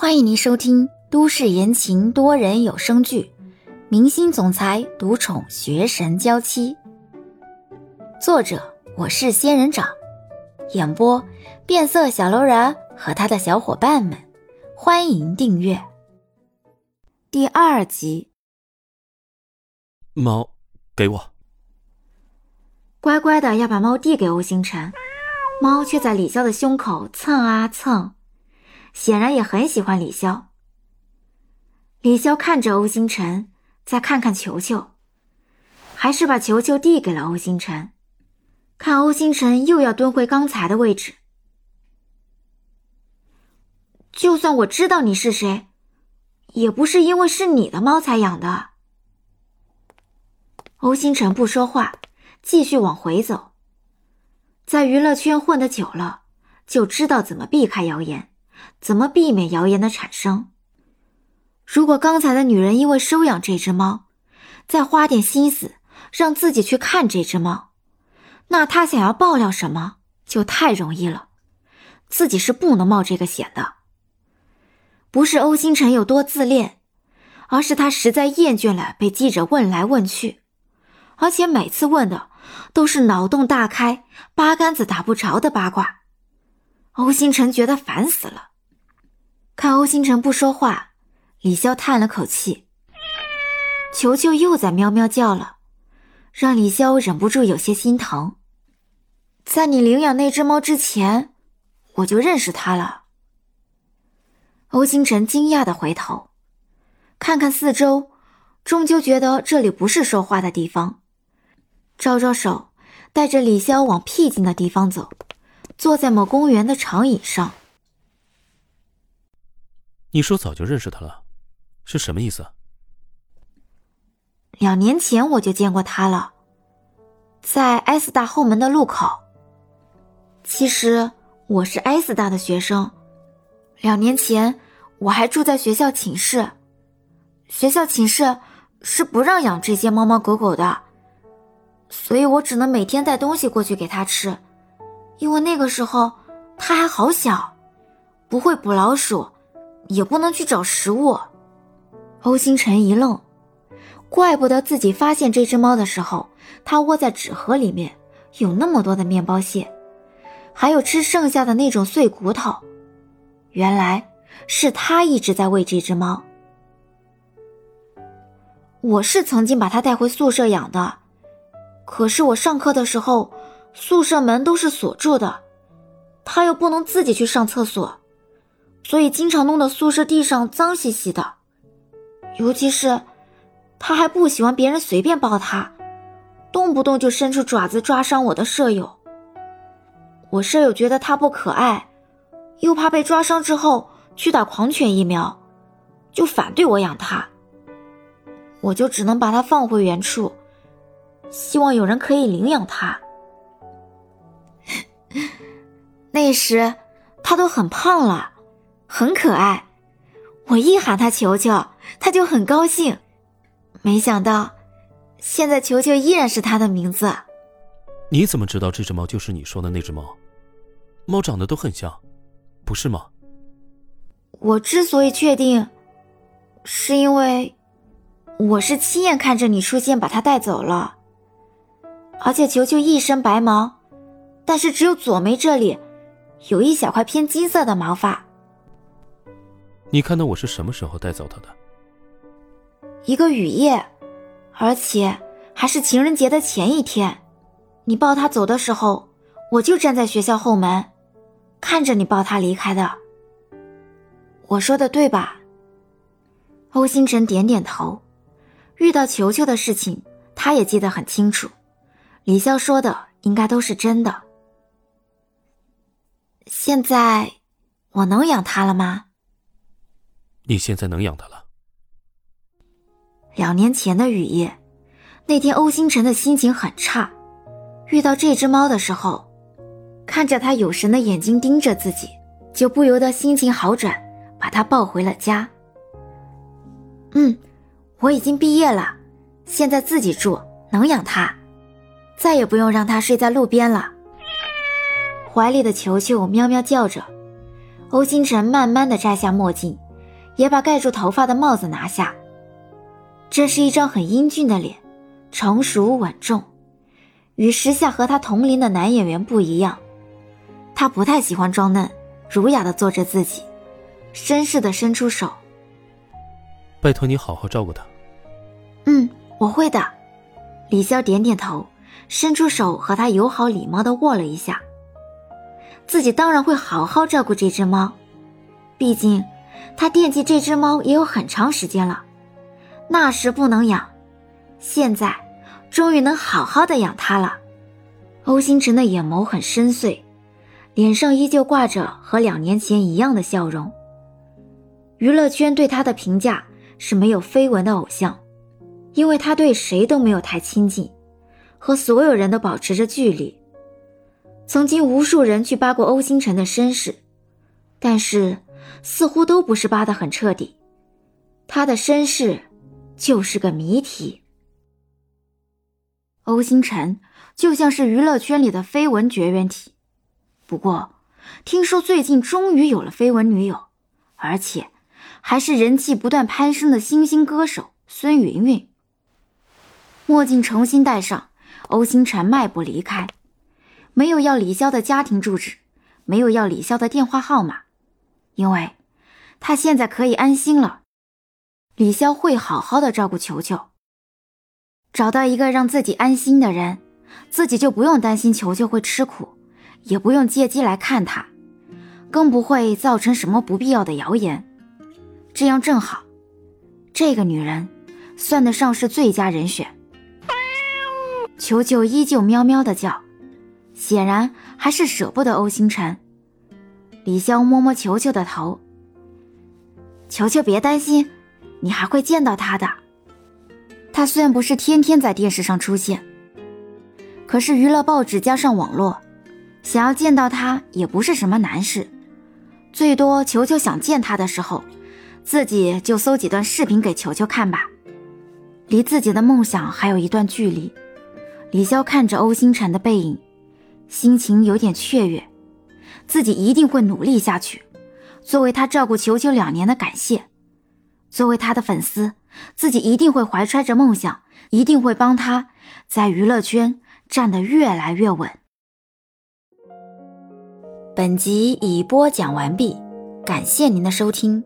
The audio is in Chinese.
欢迎您收听都市言情多人有声剧《明星总裁独宠学神娇妻》，作者我是仙人掌，演播变色小楼人和他的小伙伴们。欢迎订阅第二集。猫，给我。乖乖的要把猫递给欧星辰，猫却在李潇的胸口蹭啊蹭。显然也很喜欢李潇。李潇看着欧星辰，再看看球球，还是把球球递给了欧星辰。看欧星辰又要蹲回刚才的位置。就算我知道你是谁，也不是因为是你的猫才养的。欧星辰不说话，继续往回走。在娱乐圈混的久了，就知道怎么避开谣言。怎么避免谣言的产生？如果刚才的女人因为收养这只猫，再花点心思让自己去看这只猫，那她想要爆料什么就太容易了。自己是不能冒这个险的。不是欧星辰有多自恋，而是他实在厌倦了被记者问来问去，而且每次问的都是脑洞大开、八竿子打不着的八卦。欧星辰觉得烦死了。看欧星辰不说话，李潇叹了口气。球球又在喵喵叫了，让李潇忍不住有些心疼。在你领养那只猫之前，我就认识它了。欧星辰惊讶的回头，看看四周，终究觉得这里不是说话的地方，招招手，带着李潇往僻静的地方走，坐在某公园的长椅上。你说早就认识他了，是什么意思？两年前我就见过他了，在 S 大后门的路口。其实我是 S 大的学生，两年前我还住在学校寝室。学校寝室是不让养这些猫猫狗狗的，所以我只能每天带东西过去给他吃，因为那个时候他还好小，不会捕老鼠。也不能去找食物。欧星辰一愣，怪不得自己发现这只猫的时候，它窝在纸盒里面，有那么多的面包屑，还有吃剩下的那种碎骨头。原来是他一直在喂这只猫。我是曾经把它带回宿舍养的，可是我上课的时候，宿舍门都是锁住的，它又不能自己去上厕所。所以经常弄得宿舍地上脏兮兮的，尤其是，他还不喜欢别人随便抱他，动不动就伸出爪子抓伤我的舍友。我舍友觉得他不可爱，又怕被抓伤之后去打狂犬疫苗，就反对我养他。我就只能把它放回原处，希望有人可以领养它。那时他都很胖了。很可爱，我一喊他球球，他就很高兴。没想到，现在球球依然是他的名字。你怎么知道这只猫就是你说的那只猫？猫长得都很像，不是吗？我之所以确定，是因为我是亲眼看着你出现把它带走了。而且球球一身白毛，但是只有左眉这里有一小块偏金色的毛发。你看到我是什么时候带走他的？一个雨夜，而且还是情人节的前一天。你抱他走的时候，我就站在学校后门，看着你抱他离开的。我说的对吧？欧星辰点点头。遇到球球的事情，他也记得很清楚。李潇说的应该都是真的。现在我能养他了吗？你现在能养它了。两年前的雨夜，那天欧星辰的心情很差，遇到这只猫的时候，看着它有神的眼睛盯着自己，就不由得心情好转，把它抱回了家。嗯，我已经毕业了，现在自己住，能养它，再也不用让它睡在路边了。怀里的球球喵喵叫着，欧星辰慢慢的摘下墨镜。也把盖住头发的帽子拿下。这是一张很英俊的脸，成熟稳重，与时下和他同龄的男演员不一样。他不太喜欢装嫩，儒雅的做着自己，绅士的伸出手，拜托你好好照顾他。嗯，我会的。李潇点点头，伸出手和他友好礼貌的握了一下。自己当然会好好照顾这只猫，毕竟他惦记这只猫也有很长时间了。那时不能养，现在终于能好好的养它了。欧星辰的眼眸很深邃，脸上依旧挂着和两年前一样的笑容。娱乐圈对他的评价是没有绯闻的偶像，因为他对谁都没有太亲近，和所有人都保持着距离。曾经无数人去扒过欧星辰的身世，但是似乎都不是扒得很彻底。他的身世。就是个谜题。欧星辰就像是娱乐圈里的绯闻绝缘体，不过听说最近终于有了绯闻女友，而且还是人气不断攀升的新兴歌手孙云云。墨镜重新戴上，欧星辰迈步离开，没有要李潇的家庭住址，没有要李潇的电话号码，因为他现在可以安心了。李潇会好好的照顾球球，找到一个让自己安心的人，自己就不用担心球球会吃苦，也不用借机来看他，更不会造成什么不必要的谣言。这样正好，这个女人算得上是最佳人选。球球依旧喵喵的叫，显然还是舍不得欧星辰。李潇摸摸球球的头，球球别担心。你还会见到他的。他虽然不是天天在电视上出现，可是娱乐报纸加上网络，想要见到他也不是什么难事。最多球球想见他的时候，自己就搜几段视频给球球看吧。离自己的梦想还有一段距离。李潇看着欧星辰的背影，心情有点雀跃。自己一定会努力下去，作为他照顾球球两年的感谢。作为他的粉丝，自己一定会怀揣着梦想，一定会帮他在娱乐圈站得越来越稳。本集已播讲完毕，感谢您的收听。